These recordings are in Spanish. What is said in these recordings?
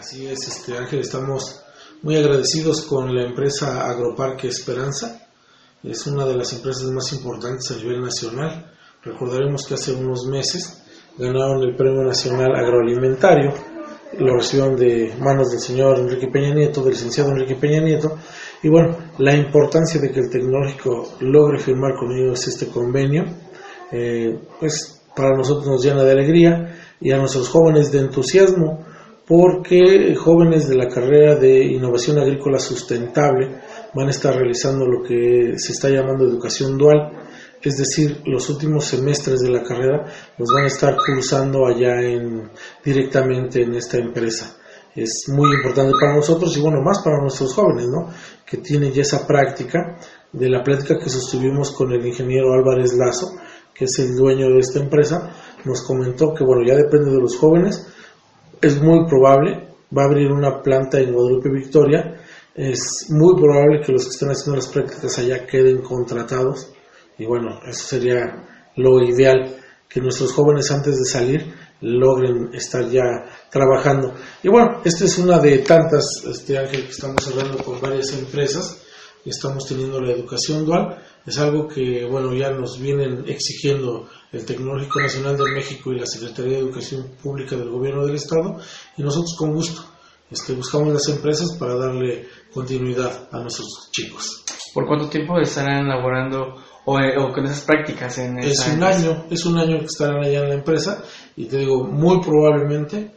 Así es, este Ángel, estamos muy agradecidos con la empresa Agroparque Esperanza. Es una de las empresas más importantes a nivel nacional. Recordaremos que hace unos meses ganaron el Premio Nacional Agroalimentario. Lo recibieron de manos del señor Enrique Peña Nieto, del licenciado Enrique Peña Nieto. Y bueno, la importancia de que el tecnológico logre firmar con ellos este convenio, eh, pues para nosotros nos llena de alegría y a nuestros jóvenes de entusiasmo porque jóvenes de la carrera de innovación agrícola sustentable van a estar realizando lo que se está llamando educación dual, es decir, los últimos semestres de la carrera los van a estar cursando allá en, directamente en esta empresa. Es muy importante para nosotros y bueno, más para nuestros jóvenes, ¿no? Que tienen ya esa práctica de la plática que sostuvimos con el ingeniero Álvarez Lazo, que es el dueño de esta empresa, nos comentó que bueno, ya depende de los jóvenes, es muy probable, va a abrir una planta en Guadalupe Victoria, es muy probable que los que estén haciendo las prácticas allá queden contratados y bueno, eso sería lo ideal, que nuestros jóvenes antes de salir logren estar ya trabajando. Y bueno, esta es una de tantas, este Ángel, que estamos hablando con varias empresas y estamos teniendo la educación dual. Es algo que, bueno, ya nos vienen exigiendo el Tecnológico Nacional de México y la Secretaría de Educación Pública del Gobierno del Estado, y nosotros con gusto este, buscamos las empresas para darle continuidad a nuestros chicos. ¿Por cuánto tiempo estarán elaborando o, con esas prácticas en Es un año, es un año que estarán allá en la empresa y te digo, muy probablemente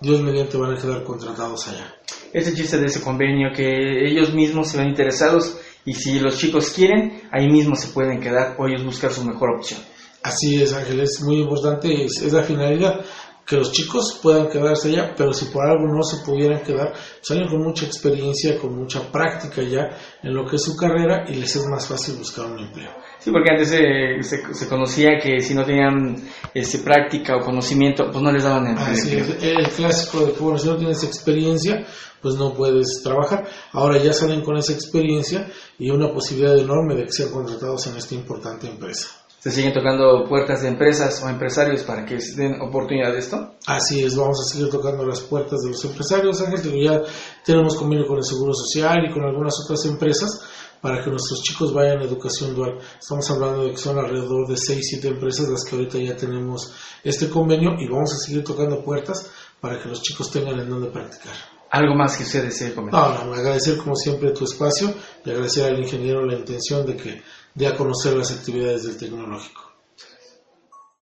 Dios mediante van a quedar contratados allá. Ese chiste de ese convenio que ellos mismos se ven interesados y si los chicos quieren, ahí mismo se pueden quedar o ellos buscar su mejor opción. Así es, Ángel, es muy importante, es, la finalidad, que los chicos puedan quedarse allá, pero si por algo no se pudieran quedar, salen con mucha experiencia, con mucha práctica ya en lo que es su carrera y les es más fácil buscar un empleo. Sí, porque antes se, conocía que si no tenían ese, práctica o conocimiento, pues no les daban empleo. Así es, el clásico de que, bueno, si no tienes experiencia, pues no puedes trabajar. Ahora ya salen con esa experiencia y una posibilidad enorme de que sean contratados en esta importante empresa se siguen tocando puertas de empresas o empresarios para que den oportunidad de esto? Así es, vamos a seguir tocando las puertas de los empresarios, Ángel, ya tenemos convenio con el Seguro Social y con algunas otras empresas para que nuestros chicos vayan a educación dual. Estamos hablando de que son alrededor de 6, 7 empresas las que ahorita ya tenemos este convenio y vamos a seguir tocando puertas para que los chicos tengan en dónde practicar. ¿Algo más que usted desee comentar? No, no, agradecer como siempre tu espacio y agradecer al ingeniero la intención de que dé a conocer las actividades del tecnológico.